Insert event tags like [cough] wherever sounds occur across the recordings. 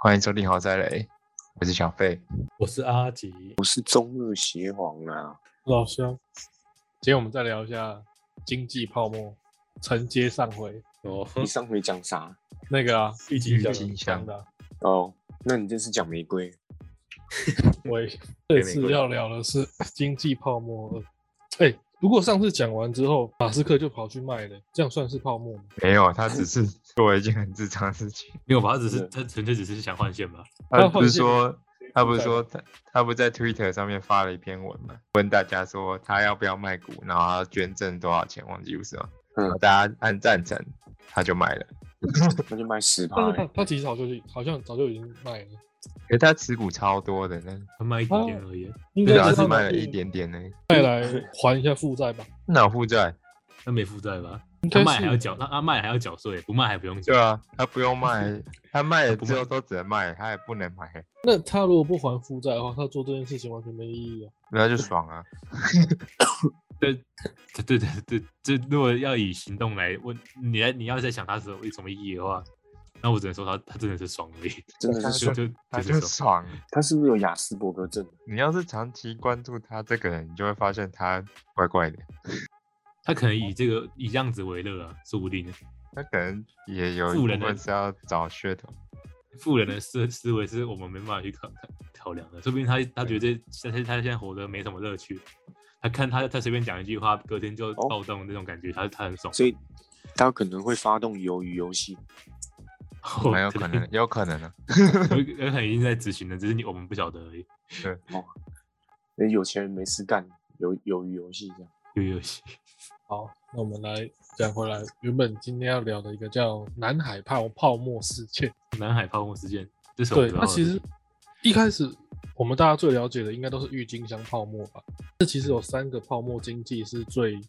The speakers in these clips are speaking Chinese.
欢迎收听豪宅雷，我是小费。我是阿吉，我是中日协皇啊，老乡。今天我们再聊一下经济泡沫，承接上回哦，你上回讲啥？那个啊，郁金香香的。哦，那你这次讲玫瑰。[laughs] 我这次要聊的是经济泡沫。哎，不过上次讲完之后，马斯克就跑去卖了，这样算是泡沫吗？没有，他只是 [laughs] 做了一件很正常的事情。没有吧？他只是他纯粹只是想换线吧？他不是说他不是说他他不在 Twitter 上面发了一篇文嘛？问大家说他要不要卖股，然后他捐赠多少钱？忘记不是吗？嗯，大家按赞成，他就卖了，[laughs] 那就卖十趴。他他其实早就是好像早就已经卖了。哎，他持股超多的，那他卖一点点而已，应该是卖了一点点呢。再来还一下负债吧？[laughs] 哪有负债？他没负债吧？他卖还要缴，他他卖还要缴税，不卖还不用缴。对啊，他不用卖，[laughs] 他卖了之后都只能卖，他也不能买。那他如果不还负债的话，他做这件事情完全没意义啊。那就爽啊！[laughs] 对对对对，这如果要以行动来问你，你要在想他是有什么意义的话。那我只能说他他真的是爽而已，真的是就就他就爽。[laughs] 他是不是有雅斯伯格症？你要是长期关注他这个人，你就会发现他怪怪的。[laughs] 他可能以这个以这样子为乐啊，说不定。他可能也有一部分是要找噱头。富人的思思维是我们没办法去考考量的，说不定他他觉得他现在活得没什么乐趣。他看他他随便讲一句话，隔天就暴动那种感觉，他他很爽。所以他可能会发动鱿鱼游戏。蛮有可能，有可能的，[laughs] 有可能已经在执行了，只是你我们不晓得而已。对，哦，那有钱人没事干，有有游戏这样，有游戏。好，那我们来讲回来，原本今天要聊的一个叫南海泡泡沫事件。南海泡沫事件，这是对。那其实一开始我们大家最了解的应该都是郁金香泡沫吧？这其实有三个泡沫经济是最。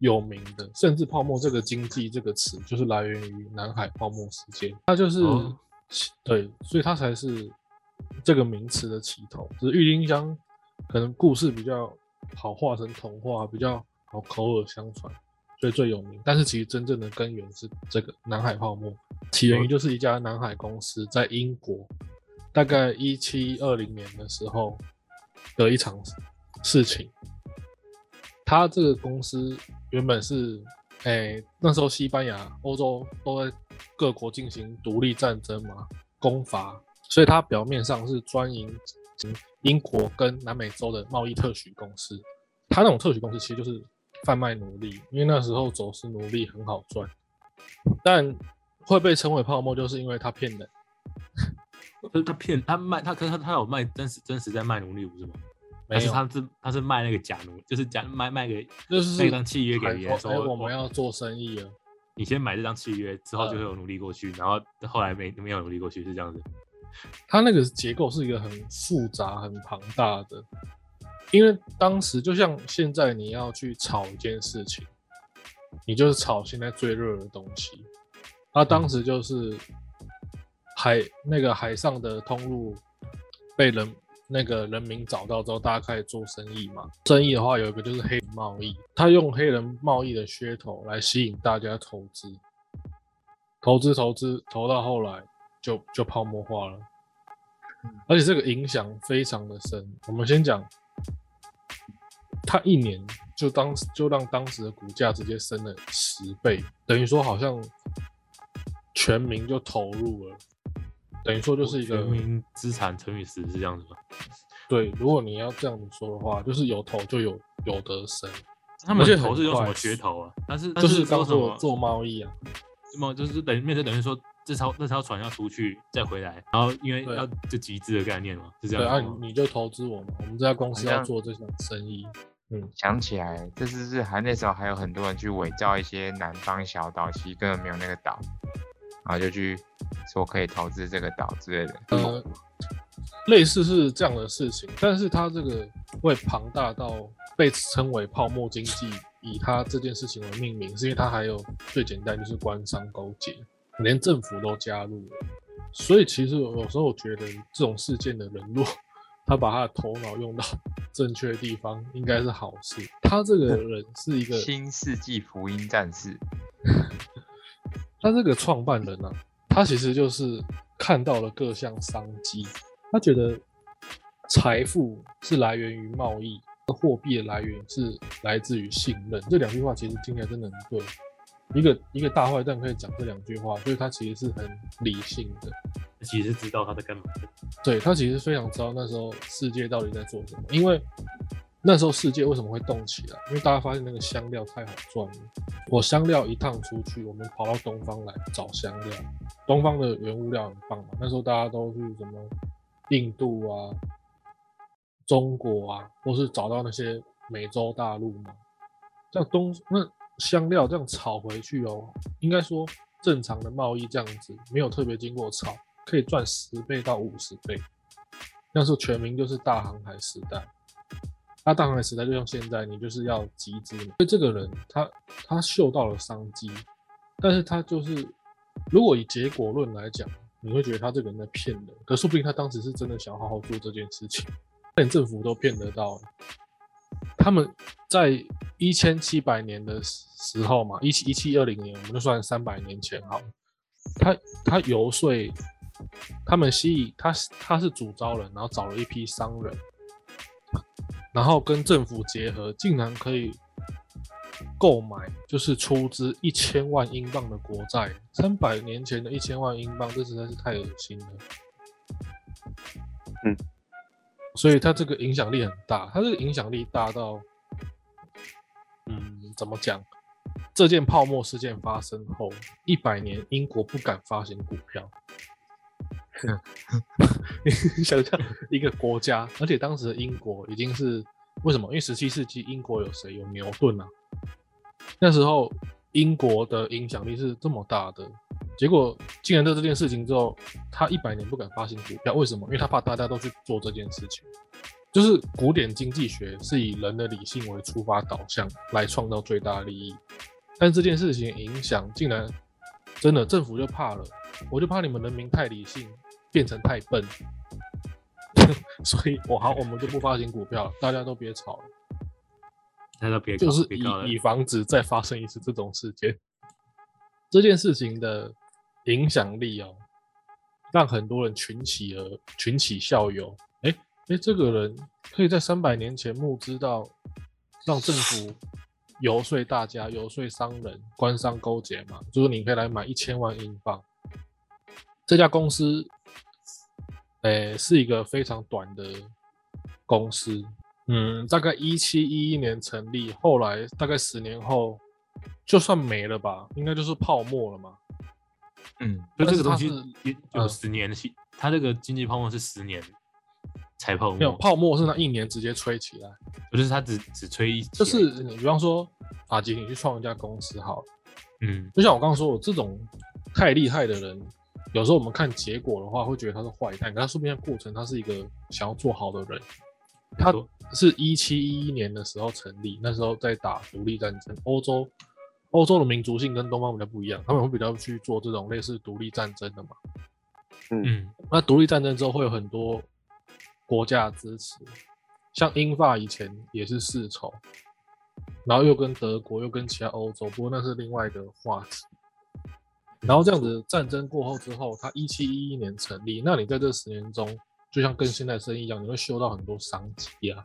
有名的，甚至泡沫这个经济这个词就是来源于南海泡沫事件，它就是对，所以它才是这个名词的起头。只是郁金香可能故事比较好画成童话，比较好口耳相传，所以最有名。但是其实真正的根源是这个南海泡沫，起源于就是一家南海公司在英国，大概一七二零年的时候的一场事情。他这个公司原本是，哎，那时候西班牙、欧洲都在各国进行独立战争嘛，攻伐，所以它表面上是专营英国跟南美洲的贸易特许公司。它那种特许公司其实就是贩卖奴隶，因为那时候走私奴隶很好赚，但会被称为泡沫，就是因为它骗人。是 [laughs] 他骗他卖他，可是他他有卖真实真实在卖奴隶，不是吗？但是他是他是卖那个假奴，就是假卖卖给就是那张契约给人说我们要做生意了，你先买这张契约之后就会有奴隶过去，然后后来没没有奴隶过去是这样子。他那个结构是一个很复杂很庞大的，因为当时就像现在你要去炒一件事情，你就是炒现在最热的东西，他当时就是海那个海上的通路被人。那个人民找到之后，大家开始做生意嘛。生意的话，有一个就是黑人贸易，他用黑人贸易的噱头来吸引大家投资，投资投资投到后来就就泡沫化了，而且这个影响非常的深。我们先讲，他一年就当就让当时的股价直接升了十倍，等于说好像全民就投入了。等于说就是一个全民资产乘以十是这样子吗？对，如果你要这样子说的话，就是有投就有有得生。他们投是有什么噱头啊？但是就是当做做贸易啊，那么就是等于面对等于说这艘这艘船要出去再回来，然后因为要就集资的概念嘛，是这样。对啊，你就投资我们，我们这家公司要做这项生意。嗯，想起来，这是是还那时候还有很多人去伪造一些南方小岛，其实根本没有那个岛。然后就去说可以投资这个岛之类的，呃，类似是这样的事情，但是它这个会庞大到被称为泡沫经济，以它这件事情为命名，是因为它还有最简单就是官商勾结，连政府都加入了。所以其实有时候我觉得这种事件的人若 [laughs] 他把他的头脑用到 [laughs] 正确的地方，应该是好事。他这个人是一个新世纪福音战士。[laughs] 他这个创办人呢，他其实就是看到了各项商机。他觉得财富是来源于贸易，货币的来源是来自于信任。这两句话其实听起来真的很对。一个一个大坏蛋可以讲这两句话，所以他其实是很理性的。其实知道他在干嘛的。对他其实非常知道那时候世界到底在做什么，因为那时候世界为什么会动起来？因为大家发现那个香料太好赚了。我香料一趟出去，我们跑到东方来找香料，东方的原物料很棒嘛。那时候大家都去什么印度啊、中国啊，或是找到那些美洲大陆嘛。像东那。香料这样炒回去哦，应该说正常的贸易这样子，没有特别经过炒，可以赚十倍到五十倍。那时候全民就是大航海时代，他大航海时代就像现在，你就是要集资嘛。所以这个人他他嗅到了商机，但是他就是如果以结果论来讲，你会觉得他这个人在骗人，可说不定他当时是真的想好好做这件事情，连政府都骗得到。他们在一千七百年的时候嘛，一七一七二零年，我们就算三百年前好。他他游说，他们吸引他他是主招人，然后找了一批商人，然后跟政府结合，竟然可以购买，就是出资一千万英镑的国债。三百年前的一千万英镑，这实在是太恶心了。嗯。所以他这个影响力很大，他这个影响力大到，嗯，怎么讲？这件泡沫事件发生后一百年，英国不敢发行股票。你 [laughs] 想象，一个国家，而且当时的英国已经是为什么？因为十七世纪英国有谁？有牛顿啊。那时候英国的影响力是这么大的，结果竟然在这件事情之后，他一百年不敢发行股票，为什么？因为他怕大家都去做这件事情。就是古典经济学是以人的理性为出发导向来创造最大利益，但这件事情影响竟然真的政府就怕了，我就怕你们人民太理性变成太笨，所以我好我们就不发行股票，大家都别吵了，大家别就是以以防止再发生一次这种事件。这件事情的影响力哦，让很多人群起而群起效尤。哎，这个人可以在三百年前募资到让政府游说大家、游说商人、官商勾结嘛？就是你可以来买一千万英镑。这家公司，哎，是一个非常短的公司，嗯，大概一七一一年成立，后来大概十年后就算没了吧，应该就是泡沫了嘛。嗯，就这个东西有十年的期，它这个经济泡沫是十年。才泡沫没有泡沫是那一年直接吹起来，不是他只只吹一，就是你比方说法吉，你去创一家公司好了，嗯，就像我刚刚说，我这种太厉害的人，有时候我们看结果的话，会觉得他是坏蛋，可他说不定过程他是一个想要做好的人。他是一七一一年的时候成立，那时候在打独立战争，欧洲欧洲的民族性跟东方比较不一样，他们会比较去做这种类似独立战争的嘛，嗯，那独立战争之后会有很多。国家支持，像英法以前也是世仇，然后又跟德国又跟其他欧洲，不过那是另外一个话题。然后这样子战争过后之后，他一七一一年成立，那你在这十年中，就像跟现在生意一样，你会修到很多商机啊。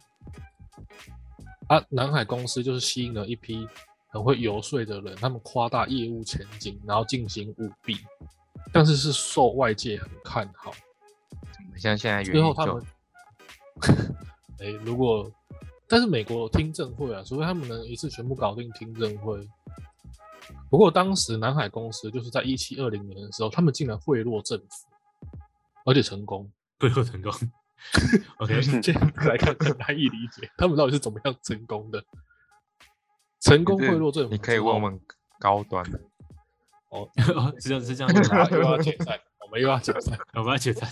啊，南海公司就是吸引了一批很会游说的人，他们夸大业务前景，然后进行舞弊，但是是受外界很看好。像现在最后他们。哎，如果但是美国听证会啊，除非他们能一次全部搞定听证会。不过当时南海公司就是在一七二零年的时候，他们竟然贿赂政府，而且成功，贿赂成功。[laughs] OK，这样来看很难以理解，他们到底是怎么样成功的？成功贿赂政府，你可以问问高端的。哦，[laughs] 是这样，是这样，[laughs] 又要解散，我们又要解散，我们要解散。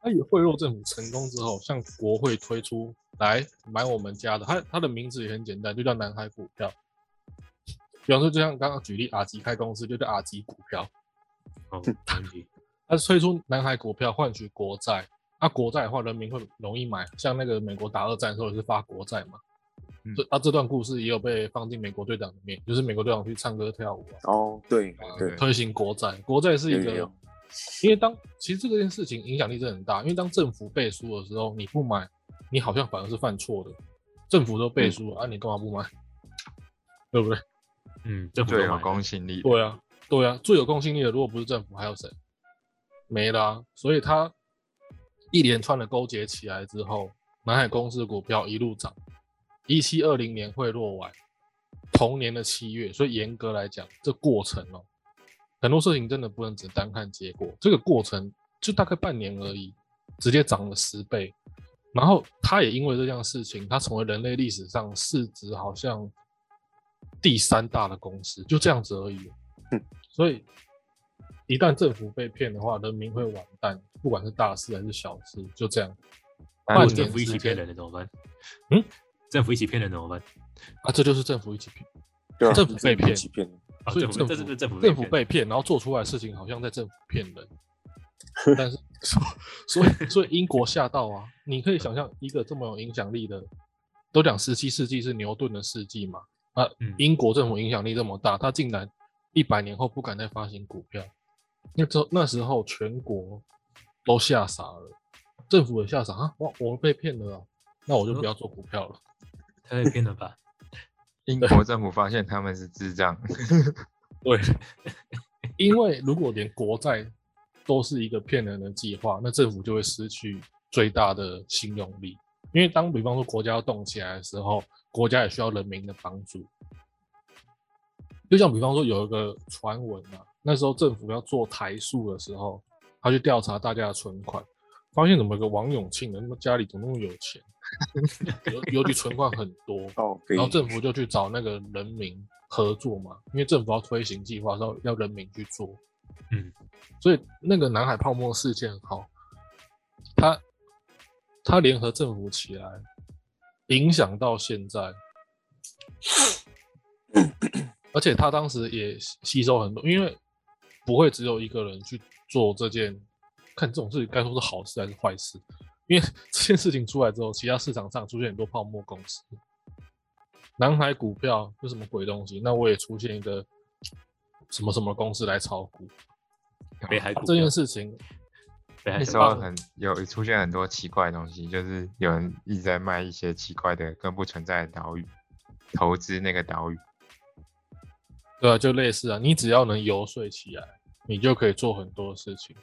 他以贿赂政府成功之后，向国会推出来买我们家的，他他的名字也很简单，就叫南海股票。比方说，就像刚刚举例，阿吉开公司就叫阿吉股票。哦，他推出南海股票换取国债，那国债的话，人民会容易买。像那个美国打二战的时候也是发国债嘛。这啊，这段故事也有被放进美国队长里面，就是美国队长去唱歌跳舞啊。哦，对对，推行国债，国债是一个。因为当其实这件事情影响力真的很大，因为当政府背书的时候，你不买，你好像反而是犯错的。政府都背书了、啊，你干嘛不买？[laughs] 对不对？嗯，政府最有公信力的。对啊，对啊，最有公信力的，如果不是政府，还有谁？没啦、啊。所以他一连串的勾结起来之后，南海公司股票一路涨，一七二零年会落完，同年的七月，所以严格来讲，这过程哦，很多事情真的不能只单看结果，这个过程就大概半年而已，直接涨了十倍。然后他也因为这件事情，他成为人类历史上市值好像第三大的公司，就这样子而已。所以一旦政府被骗的话，人民会完蛋，不管是大事还是小事，就这样。政府一起骗人的怎么办？嗯，政府一起骗人怎么办？啊，这就是政府一起骗，对啊，政府被骗欺骗，啊，所以政府这政府政府政府被骗，然后做出来的事情好像在政府骗人，[laughs] 但是所以所以英国吓到啊！你可以想象一个这么有影响力的，都讲十七世纪是牛顿的世纪嘛，啊，嗯英国政府影响力这么大，他竟然一百年后不敢再发行股票，那时候那时候全国都吓傻了，政府也吓傻啊！我，我被骗了啊！那我就不要做股票了。太被骗了吧？[laughs] 英国政府发现他们是智障，对，因为如果连国债都是一个骗人的计划，那政府就会失去最大的信用力。因为当比方说国家要动起来的时候，国家也需要人民的帮助。就像比方说有一个传闻啊，那时候政府要做台塑的时候，他去调查大家的存款，发现怎么有个王永庆的，那么家里怎么那么有钱，尤尤其存款很多，哦，然后政府就去找那个人民合作嘛，因为政府要推行计划要要人民去做，嗯，所以那个南海泡沫事件好，它它联合政府起来，影响到现在，而且他当时也吸吸收很多，因为不会只有一个人去做这件，看这种事情该说是好事还是坏事，因为 [laughs] 这件事情出来之后，其他市场上出现很多泡沫公司，南海股票是什么鬼东西？那我也出现一个什么什么公司来炒股，北海股这件事情那时候很有出现很多奇怪的东西，就是有人一直在卖一些奇怪的、更不存在的岛屿，投资那个岛屿。对啊，就类似啊，你只要能游说起来，你就可以做很多事情。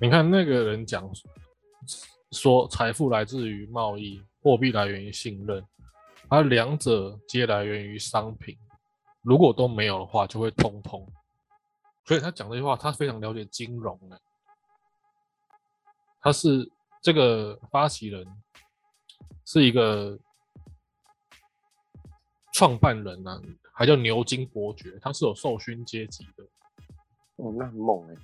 你看那个人讲说，财富来自于贸易，货币来源于信任，而两者皆来源于商品。如果都没有的话，就会通通。所以他讲这句话，他非常了解金融的。他是这个发起人，是一个创办人啊，还叫牛津伯爵，他是有授勋阶级的。哦，那很猛哎，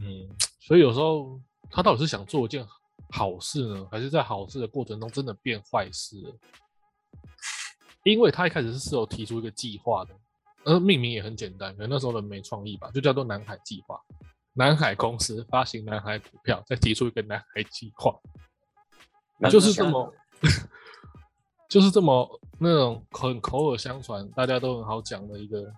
嗯，所以有时候他到底是想做一件好事呢，还是在好事的过程中真的变坏事了？因为他一开始是有提出一个计划的，而命名也很简单，可能那时候人没创意吧，就叫做南海计划。南海公司发行南海股票，再提出一个南海计划，就是这么，[laughs] 就是这么那种很口耳相传，大家都很好讲的一个。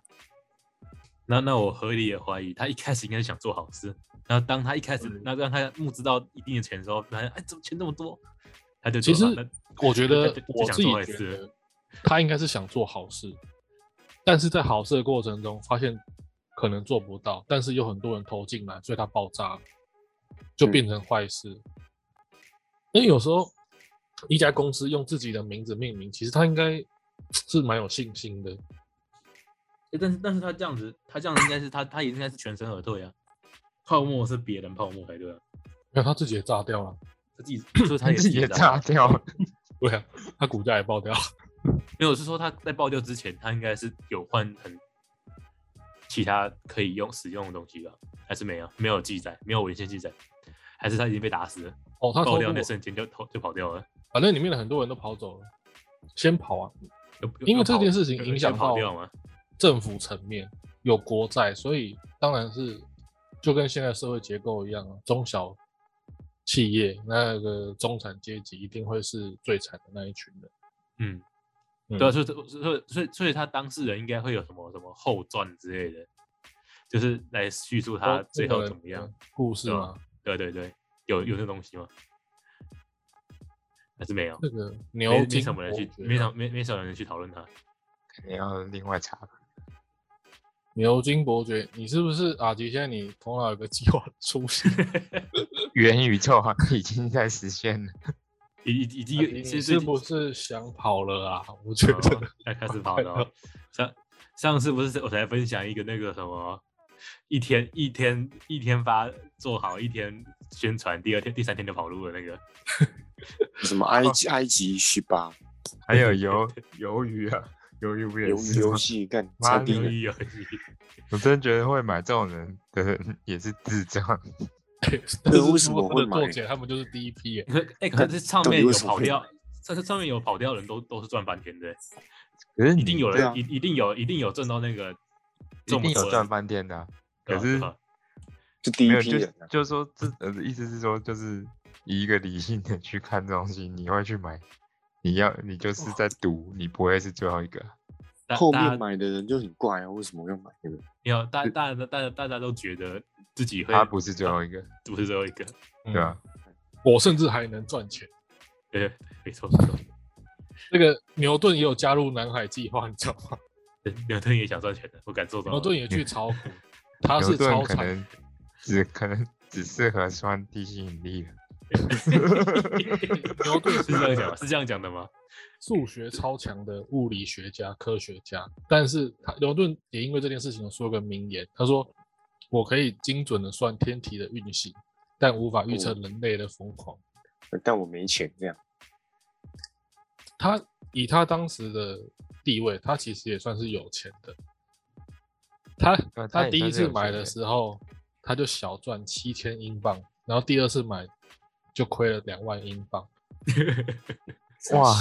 那那我合理的怀疑，他一开始应该是想做好事，然后当他一开始嗯那让他募资到一定的钱的时候，发现哎怎么钱这么多，他就其实我觉得我自己想做坏觉得，他应该是想做好事，但是在好事的过程中发现可能做不到，但是有很多人投进来，所以它爆炸了，就嗯变成坏事。因为有时候一家公司用自己的名字命名，其实他应该 [tsk] 是蛮有信心的。诶但是但是他这样子，他这样子应该是他他也应该是全身而退啊，泡沫是别人泡沫才对啊，没有，他自己也炸掉了。他自己就是他也自己也炸掉了。[laughs] 对啊，他股价也爆掉了。没有是说他在爆掉之前，他应该是有换很其他可以用使用的东西吧？还是没有？没有记载，没有文献记载，还是他已经被打死了？哦，他爆掉那瞬间就跑就跑掉了。反正里面的很多人都跑走了，先跑啊，因为这件事情影响到掉吗？政府层面有国债，所以当然是就跟现在社会结构一样啊，中小企业那个中产阶级一定会是最惨的那一群人。嗯，嗯对啊，所以所以所以所以他当事人应该会有什么什么后传之类的，就是来叙述他最后怎么样故事吗？对对对，有有这东西吗？还是没有？这个没牛没什么人去，没什没没什么人去讨论它，肯定要另外查。牛津伯爵，你是不是阿吉？现在你头脑有个计划出现 [laughs] [laughs] 元宇宙已经在实现了，已已经你是不是想跑了啊？我觉得要开始跑了。上上次不是我才分享一个那个什么，一天一天一天发做好，一天宣传，第二天第三天就跑路了那个。[laughs] 什么埃及埃及十八，[laughs] 还有鱿鱿鱼啊。鱿鱼不也是 [laughs] 游戏干？妈的鱿鱼！我真觉得会买这种人的人也是智障。对，为什么会买？他们就是第一批。可 [laughs] 哎，可是上面有跑掉，这是上面有跑掉的人都都是赚翻天的。可是一定有人一一定有一定有挣到那个，一定有赚翻天的。可是就 [laughs] 第一批人，就是说这呃意思是说，就是以一个理性的去看这东西，你会去买。你要你就是在赌，你不会是最后一个。后面买的人就很怪啊，为什么要买？没有，大大大大大家都觉得自己会他不是最后一个，[laughs] 不是最后一个，对啊？我甚至还能赚钱。[laughs] 对，没错没错。那个牛顿也有加入南海计划，你知道吗？牛顿也想赚钱的，我敢做到。牛顿也去炒股，他是超能只可能只适合算地心引力。[laughs] 牛顿是这样讲，[laughs] 是这样讲的吗？数学超强的物理学家、科学家，但是他牛顿也因为这件事情说个名言，他说：“我可以精准的算天体的运行，但无法预测人类的疯狂。”但我没钱，这样。他以他当时的地位，他其实也算是有钱的。他他第一次买的时候，他就小赚七千英镑，然后第二次买。就亏了两万英镑，[laughs] 哇！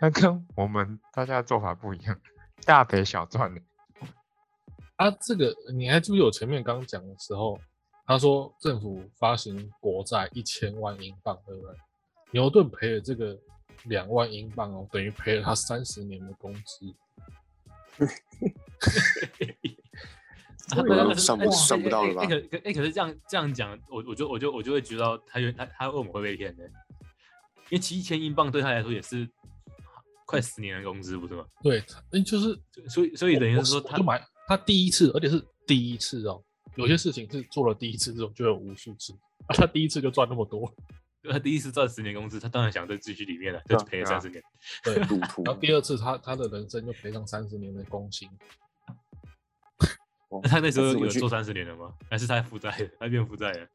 那跟我们大家做法不一样，大赔小赚的。啊，这个你还记不记得我前面刚讲的时候，他说政府发行国债一千万英镑，对不对？牛顿赔了这个两万英镑哦，等于赔了他三十年的工资。[laughs] 算不算不到了吧？哎可哎可是这样这样讲，我我就我就我就会觉得他他他为什么会被骗呢？因为七千英镑对他来说也是快十年的工资，不是吗？对，那就是所以所以等于是说，他就买他第一次，而且是第一次哦。有些事情是做了第一次之后就有无数次，啊，他第一次就赚那么多，[laughs] 他第一次赚十年工资，他当然想再继续里面了，就赔了三十年，对，赌徒。然后第二次他他的人生就赔上三十年的工薪。那他那时候有做三十年了吗？还是他负债？他变负债了？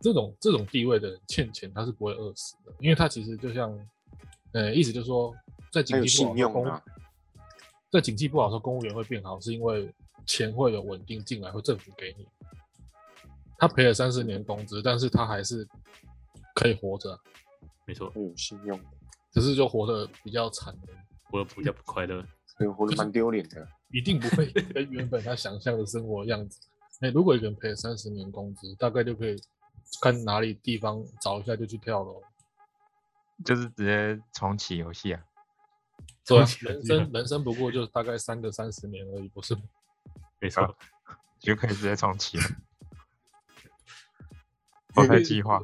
这种这种地位的人欠钱，他是不会饿死的，因为他其实就像，呃，意思就是说，在经济不好，公在经济不好的时候，公务员会变好，是因为钱会有稳定进来，会政府给你。他赔了三十年工资，但是他还是可以活着，没错，有信用，只是就活得比较惨，活得比较不快乐，活得蛮丢脸的。一定不会跟原本他想象的生活样子。哎，如果一个人赔了三十年工资，大概就可以看哪里地方找一下就去跳楼，就是直接重启游戏啊。[laughs] 对，人生人生不过就大概三个三十年而已，不是吗？没错，就可以直接重启了。[laughs] 我开计划，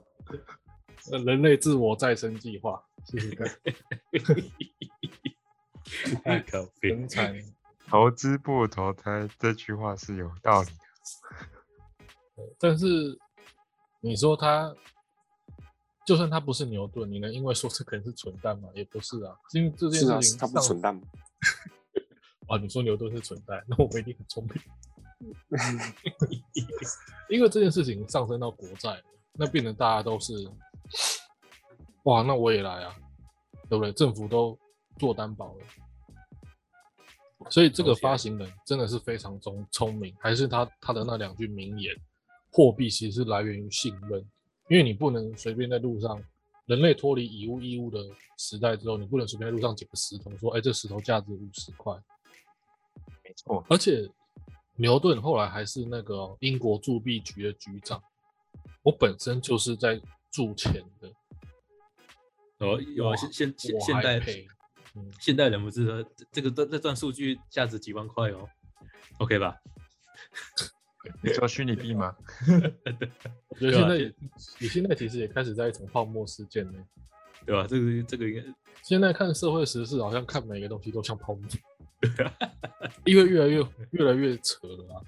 [laughs] 人类自我再生计划，试试看。[laughs] 太可悲！投资不投胎这句话是有道理的，但是你说他，就算他不是牛顿，你能因为说这可能是蠢蛋吗？也不是啊，因为这件事情他不蠢蛋。啊，[laughs] 你说牛顿是蠢蛋，那我一定很聪明。[laughs] 因为这件事情上升到国债，那变成大家都是，哇，那我也来啊，对不对？政府都。做担保了，所以这个发行人真的是非常聪聪明，还是他他的那两句名言：货币其实是来源于信任，因为你不能随便在路上，人类脱离以物易物的时代之后，你不能随便在路上捡个石头说，哎，这石头价值五十块。没错，而且牛顿后来还是那个英国铸币局的局长，我本身就是在铸钱的。哦，有现现现现代。现代人不是说这个这这段数据价值几万块哦，OK 吧？[laughs] 你说虚拟币吗？[laughs] 我觉得现在也，你现在其实也开始在一场泡沫事件呢，对吧？这个这个应该现在看社会时事，好像看每个东西都像泡沫，[laughs] 因为越来越越来越扯了啊。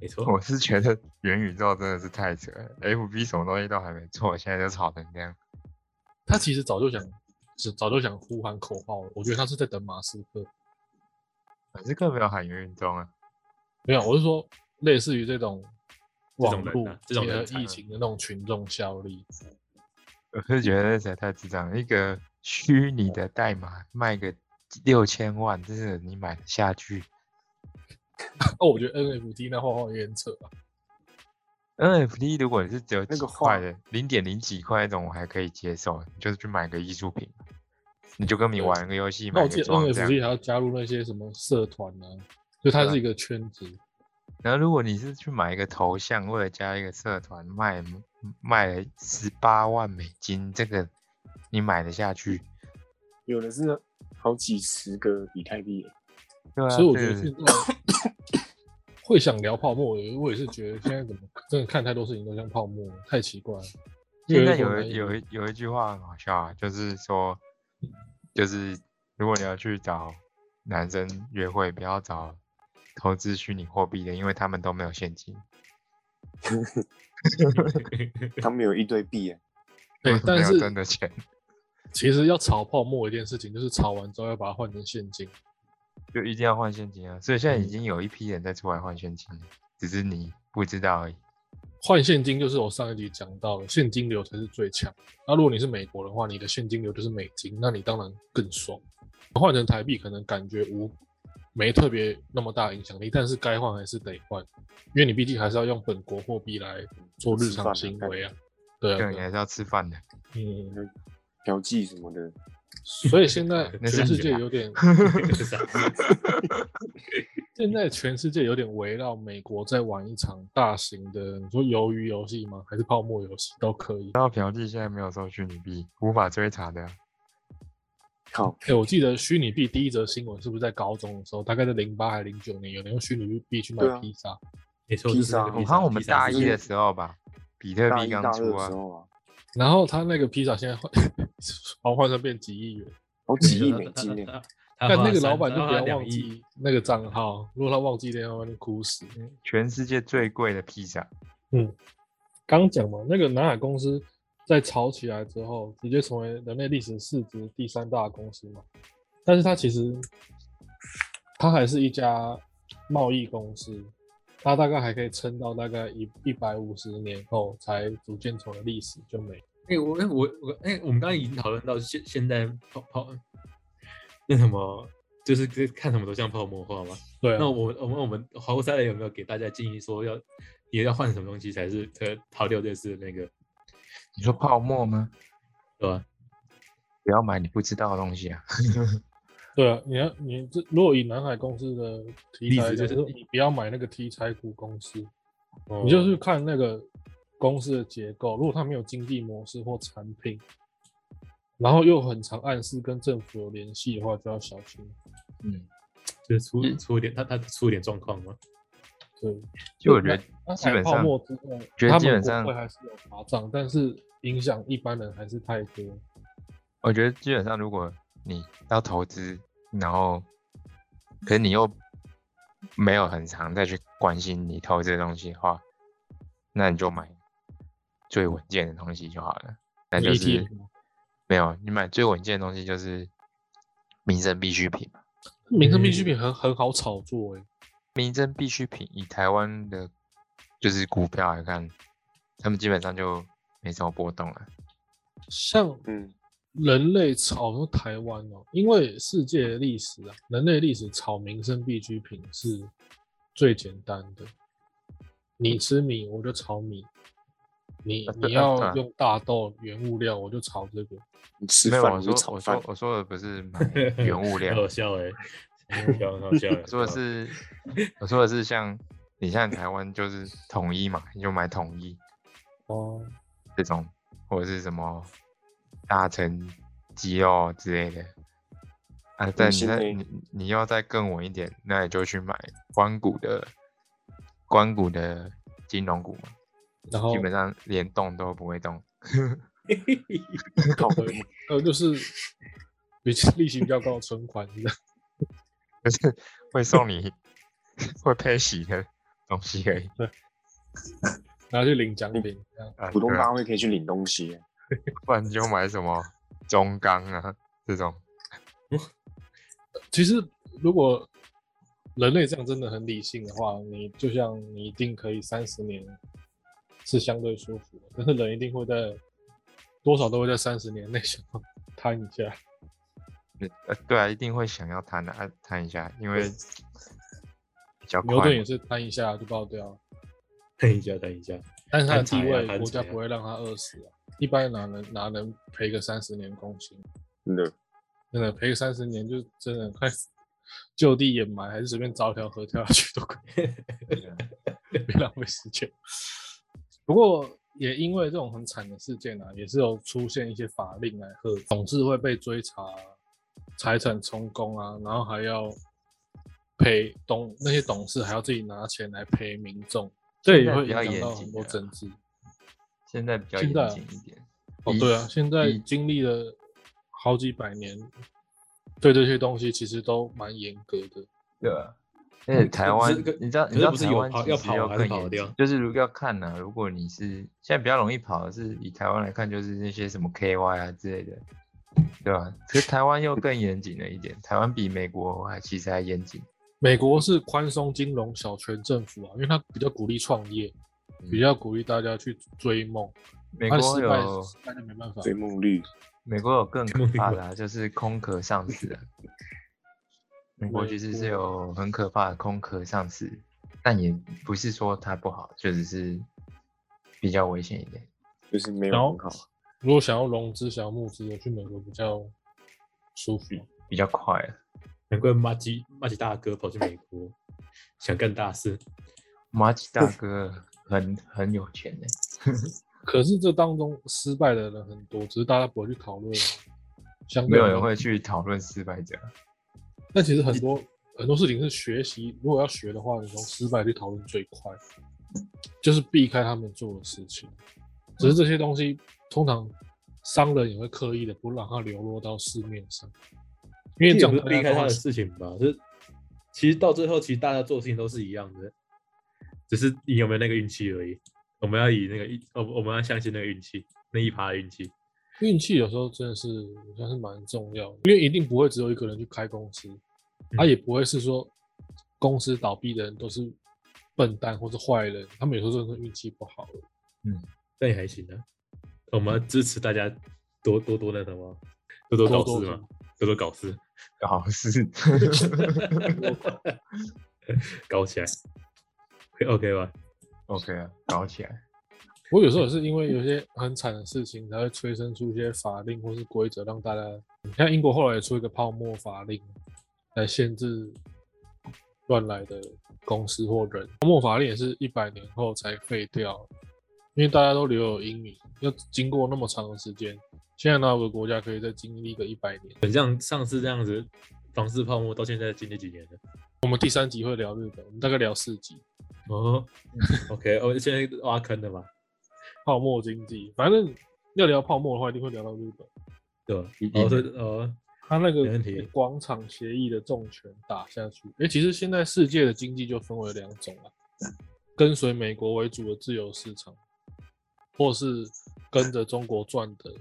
没错，我是觉得元宇宙真的是太扯了，FB 什么东西都还没做，现在就炒成这样。他其实早就想，是早就想呼喊口号了。我觉得他是在等马斯克，马斯克没有喊元宇宙啊。没有，我是说类似于这种网络这种疫情的那种群众效力。我是觉得实在太智障，一个虚拟的代码卖个六千万，这是你买得下去？[laughs] 哦，我觉得 NFT 那画画有点扯啊。NFT 如果你是只有几块的，零点零几块那种，我还可以接受，就是去买个艺术品，你就跟你玩个游戏买个装 NFT 还要加入那些什么社团呢？就它是一个圈子。然后如果你是去买一个头像，或者加一个社团，卖卖十八万美金，这个你买得下去？有的是好几十个以太币。对啊，所以我觉得现在会想聊泡沫，我也是觉得现在怎么真的看太多事情都像泡沫，太奇怪了。现在有有一有一句话很好笑啊，就是说，就是如果你要去找男生约会，不要找投资虚拟货币的，因为他们都没有现金。[laughs] 他们有一堆币，[laughs] 对，但是真的钱。其实要炒泡沫一件事情，就是炒完之后要把它换成现金。就一定要换现金啊！所以现在已经有一批人在出来换现金，只是你不知道而已。换现金就是我上一集讲到的，现金流才是最强。那如果你是美国的话，你的现金流就是美金，那你当然更爽。换成台币可能感觉无没特别那么大影响力，但是该换还是得换，因为你毕竟还是要用本国货币来做日常行为啊。对啊，你还是要吃饭的。嗯，调剂什么的。所以现在 [laughs] 全世界有点 [laughs] [laughs] 现在全世界有点围绕美国在玩一场大型的，你说鱿鱼游戏吗？还是泡沫游戏都可以。然后嫖妓现在没有收虚拟币，无法追查的。好，哎，我记得虚拟币第一则新闻是不是在高中的时候？大概在零八还是零九年，有人用虚拟币去买披萨。没错，披萨，我看我们大一的时候吧，比特币刚出啊。然后他那个披萨现在换，[laughs] 好换成变几亿元，好几亿美金但 [laughs] [laughs] 那个老板就不要忘记那个账号，如果他忘记的话，就哭死。全世界最贵的披萨。嗯，刚讲嘛，那个南海公司在炒起来之后，直接成为人类历史市值第三大公司嘛。但是它其实，它还是一家贸易公司。它大概还可以撑到大概一一百五十年后，才逐渐成为历史就没。哎，我哎我我哎，我们刚刚已经讨论到现现在泡泡那什么，就是看什么都像泡沫化吗？对。那我我们我们华赛人有没有给大家建议说要也要换什么东西才是可逃掉这次那个？你说泡沫吗？对吧？不要买你不知道的东西啊。对啊，你要你这如果以南海公司的题材，就是你不要买那个题材股公司，你就是看那个公司的结构。如果它没有经济模式或产品，然后又很常暗示跟政府有联系的话，就要小心。嗯，就是出出一点，它它出一点状况吗？对，就我觉得基本上，觉得基本上会还是有查账，但是影响一般人还是太多。我觉得基本上，如果你要投资，然后，可是你又没有很常再去关心你投这东西的话，那你就买最稳健的东西就好了。那就是没有你买最稳健的东西就是民生必需品。民生必需品很很好炒作哎。民生必需品以台湾的，就是股票来看，他们基本上就没什么波动了。像嗯。人类炒台湾哦，因为世界历史啊，人类历史炒民生必需品是最简单的。你吃米，我就炒米；你你要用大豆原物料，我就炒这个。你吃饭就炒饭。我说的不是买 [laughs] 原物料，好笑哎，好笑 [laughs] 好笑。我说的是，我说的是像你像台湾就是统一嘛，你就买统一哦，这种或者是什么。大成肌肉之类的，啊，但你在你你要再更稳一点，那你就去买关谷的关谷的金融股嘛，然后基本上连动都不会动。[laughs] 靠对，还有就是比利息比较高的存款？[laughs] 就是会送你会配息的东西而已。然后去领奖品，这样啊，股东对啊大会可以去领东西，[laughs] 不然你就买什么中钢啊这种。其实如果人类这样真的很理性的话，你就像你一定可以三十年是相对舒服的，但是人一定会在多少都会在三十年 [laughs] 内想要摊一下。呃，对啊，一定会想要摊的，啊摊一下，因为比较。牛顿也是摊一下就爆掉了，[laughs] 等一下，等一下，但是他的地位国家不会让他饿死啊。一般哪能哪能赔个三十年工薪？真的。真的赔个三十年就真的快就地掩埋，还是随便找一条河跳下去都可以，[laughs] 别浪费时间。不过也因为这种很惨的事件啊，也是有出现一些法令来贺董事会被追查财产充公啊，然后还要赔董那些董事还要自己拿钱来赔民众，这也会影响到很多政治。现在比较严谨一点。哦，对啊，现在比经历了好几百年，对这些东西其实都蛮严格的。对啊，而且台湾，你知道，你知道是不是有台湾要跑实又更还是跑掉严就是如果要看呢、如果你是现在比较容易跑的是以台湾来看，就是那些什么 KY 啊之类的，对吧？可是台湾又更严谨了一点，台湾比美国还其实还严谨。美国是宽松金融小权政府啊，因为它比较鼓励创业，比较鼓励大家去追梦。美国有失败就没办法。追梦率，美国有更可怕的、啊，就是空壳上市啊。美国其实是有很可怕的空壳上市，但也不是说它不好，就只是比较危险一点。就是没有很好。如果想要融资、想要募资，我去美国比较舒服。比较快啊。难怪马吉马吉大哥跑去美国，想干大事。马吉大哥很 [laughs] 很有钱呢、[laughs] 可是这当中失败的人很多，只是大家不会去讨论。相没有人会去讨论失败者。但其实很多很多事情是学习，如果要学的话，你从失败去讨论最快，就是避开他们做的事情。只是这些东西通常商人也会刻意的不让它流落到市面上，因为这样这也不是避开他的事情吧？就是其实到最后，其实大家做的事情都是一样的，只是你有没有那个运气而已。我们要以那个一，我我们要相信那个运气，那一趴的运气。运气有时候真的是算是蛮重要的，因为一定不会只有一个人去开公司，他、也不会是说公司倒闭的人都是笨蛋或是坏人，他们有时候真的是运气不好而已但也还行啊。我们要支持大家多多多那什么，多多搞事嘛，多多搞事，搞事，搞 [laughs] [laughs] 起来会，OK 吧？OK 啊，搞起来。我有时候也是因为有些很惨的事情，才会催生出一些法令或是规则，让大家。你看英国后来也出一个泡沫法令，来限制乱来的公司或人。泡沫法令也是一百年后才废掉，因为大家都留有阴影，要经过那么长的时间。现在哪有个国家可以再经历个一百年？很像上次这样子，房市泡沫到现在经历几年了？我们第三集会聊日本，我们大概聊四集哦，OK，我现在挖坑的嘛，泡沫经济。反正要聊泡沫的话，一定会聊到日本。对哦，对，哦，他那个广场协议的重拳打下去，诶，其实现在世界的经济就分为两种了，跟随美国为主的自由市场，或是跟着中国转的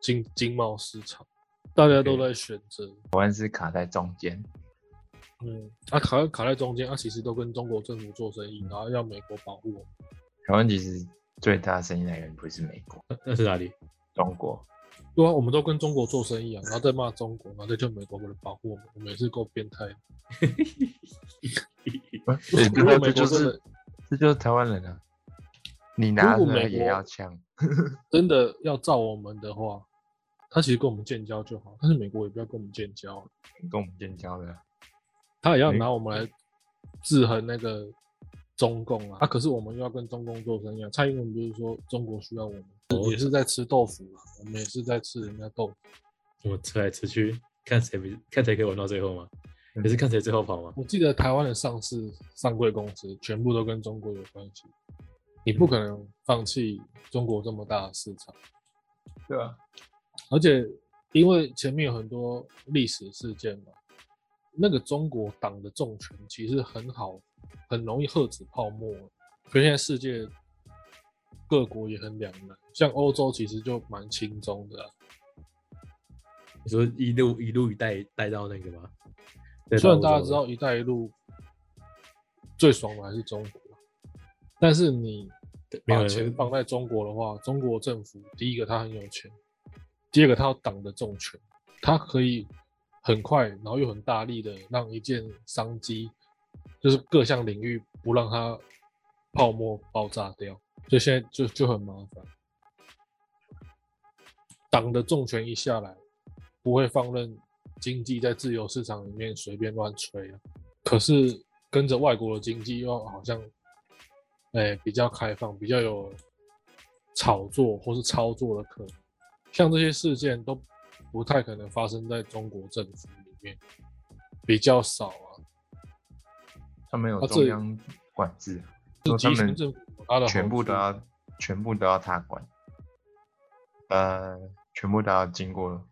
经经贸市场，大家都在选择。台湾是卡在中间，嗯，啊卡卡在中间，啊其实都跟中国政府做生意，然后要美国保护我们。台湾其实最大生意来源不是美国，那那是哪里？中国。对啊，我们都跟中国做生意啊，然后再骂中国，然后再叫美国人保护我们，我们也是够变态的。[laughs] 对，如果美这就是国真的这就是台湾人啊，你拿着也如果美国要呛，[laughs] 真的要照我们的话，他其实跟我们建交就好，但是美国也不要跟我们建交啊，跟我们建交的。他也要拿我们来制衡那个中共啊。啊，可是我们又要跟中共做生意啊。蔡英文不是说中国需要我们，也是在吃豆腐嘛，我们也是在吃人家豆腐。我吃来吃去，看谁比看谁可以玩到最后吗？也是看谁最后跑吗？我记得台湾的上市上柜公司全部都跟中国有关系，你不可能放弃中国这么大的市场。对啊，而且因为前面有很多历史事件嘛，那个中国党的重权其实很好，很容易遏止泡沫。可现在世界各国也很两难，像欧洲其实就蛮轻松的。你说一路一路一带带到那个吗？虽然大家知道“一带一路”最爽的还是中国，但是你把钱放在中国的话，中国政府第一个他很有钱，第二个他有党的重权，他可以很快，然后又很大力的让一件商机，就是各项领域不让它泡沫爆炸掉，所以现在就就很麻烦。党的重权一下来，不会放任。经济在自由市场里面随便乱吹啊，可是跟着外国的经济又好像，哎，比较开放，比较有炒作或是操作的可能。像这些事件都不太可能发生在中国政府里面，比较少啊。他没有中央管制，是他的全部都要全部都要他管，呃，全部都要经过。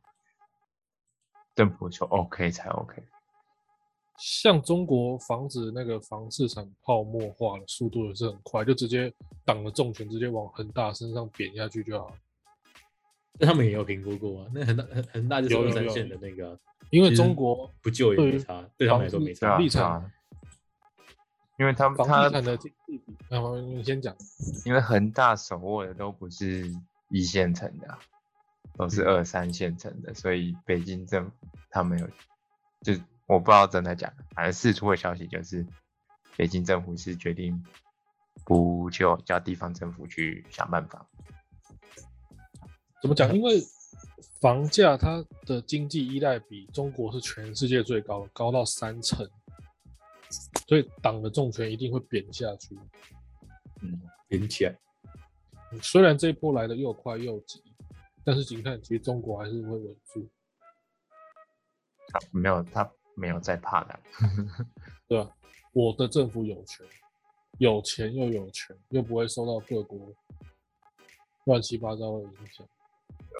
政府说 OK 才 OK，像中国防止那个房市场泡沫化的速度也是很快，就直接党的重拳直接往恒大身上扁下去就好。那他们也有评估过啊，那恒大恒恒大就是二三线的那个，因为中国不救也没差，对他们来说没差。立场，因为他们房地产的经济，然后你先讲，因为恒大手握的都不是一线城的。都是二三线城的，所以北京政府他们有，就我不知道真的假的，反正四出的消息就是，北京政府是决定不救，叫地方政府去想办法。怎么讲？因为房价它的经济依赖比中国是全世界最高，高到三成，所以党的重拳一定会扁下去。嗯，扁起来。虽然这一波来的又快又急。但是你看，其实中国还是会稳住。他没有，他没有在怕的，对吧？我的政府有权，有钱又有权，又不会受到各国乱七八糟的影响，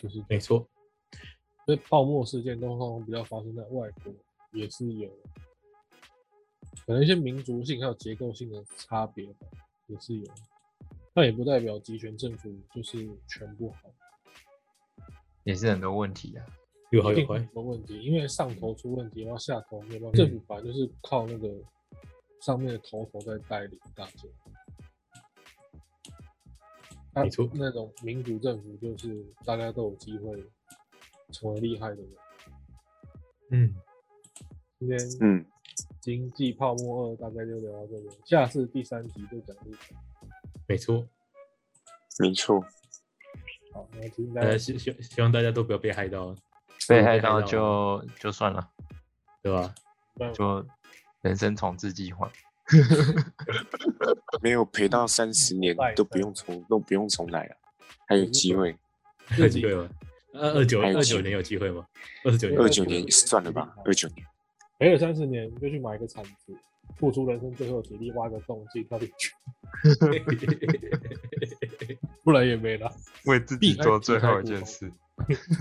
就是没错。所以泡沫事件通常比较发生在外国，也是有可能一些民族性还有结构性的差别吧，也是有。但也不代表集权政府就是全部好。也是很多问题啊，有好有坏。很多问题，因为上头出问题，然后下头没有办法。政府本来就是靠那个上面的头头在带领大家。没错，那种民主政府就是大家都有机会成为厉害的人。嗯，今天嗯，经济泡沫二大概就聊到这里，下次第三集就讲这个。没错，没错。好，呃，希希希望大家都不要被害到，被害到就就算了，对吧？就人生重置计划，[laughs] 没有赔到三十年都不用重都不用重来了，还有机会，有机会吗？二二九二九年有机会吗？二十九年二九年算了吧，二九年赔了三十年就去买一个铲子，付出人生最后体力挖个洞自己跳进去。[laughs] 不然也没了，为自己做最后一件事，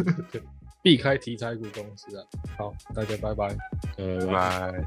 [laughs] 避开题材股公司啊。好，大家拜拜，拜拜。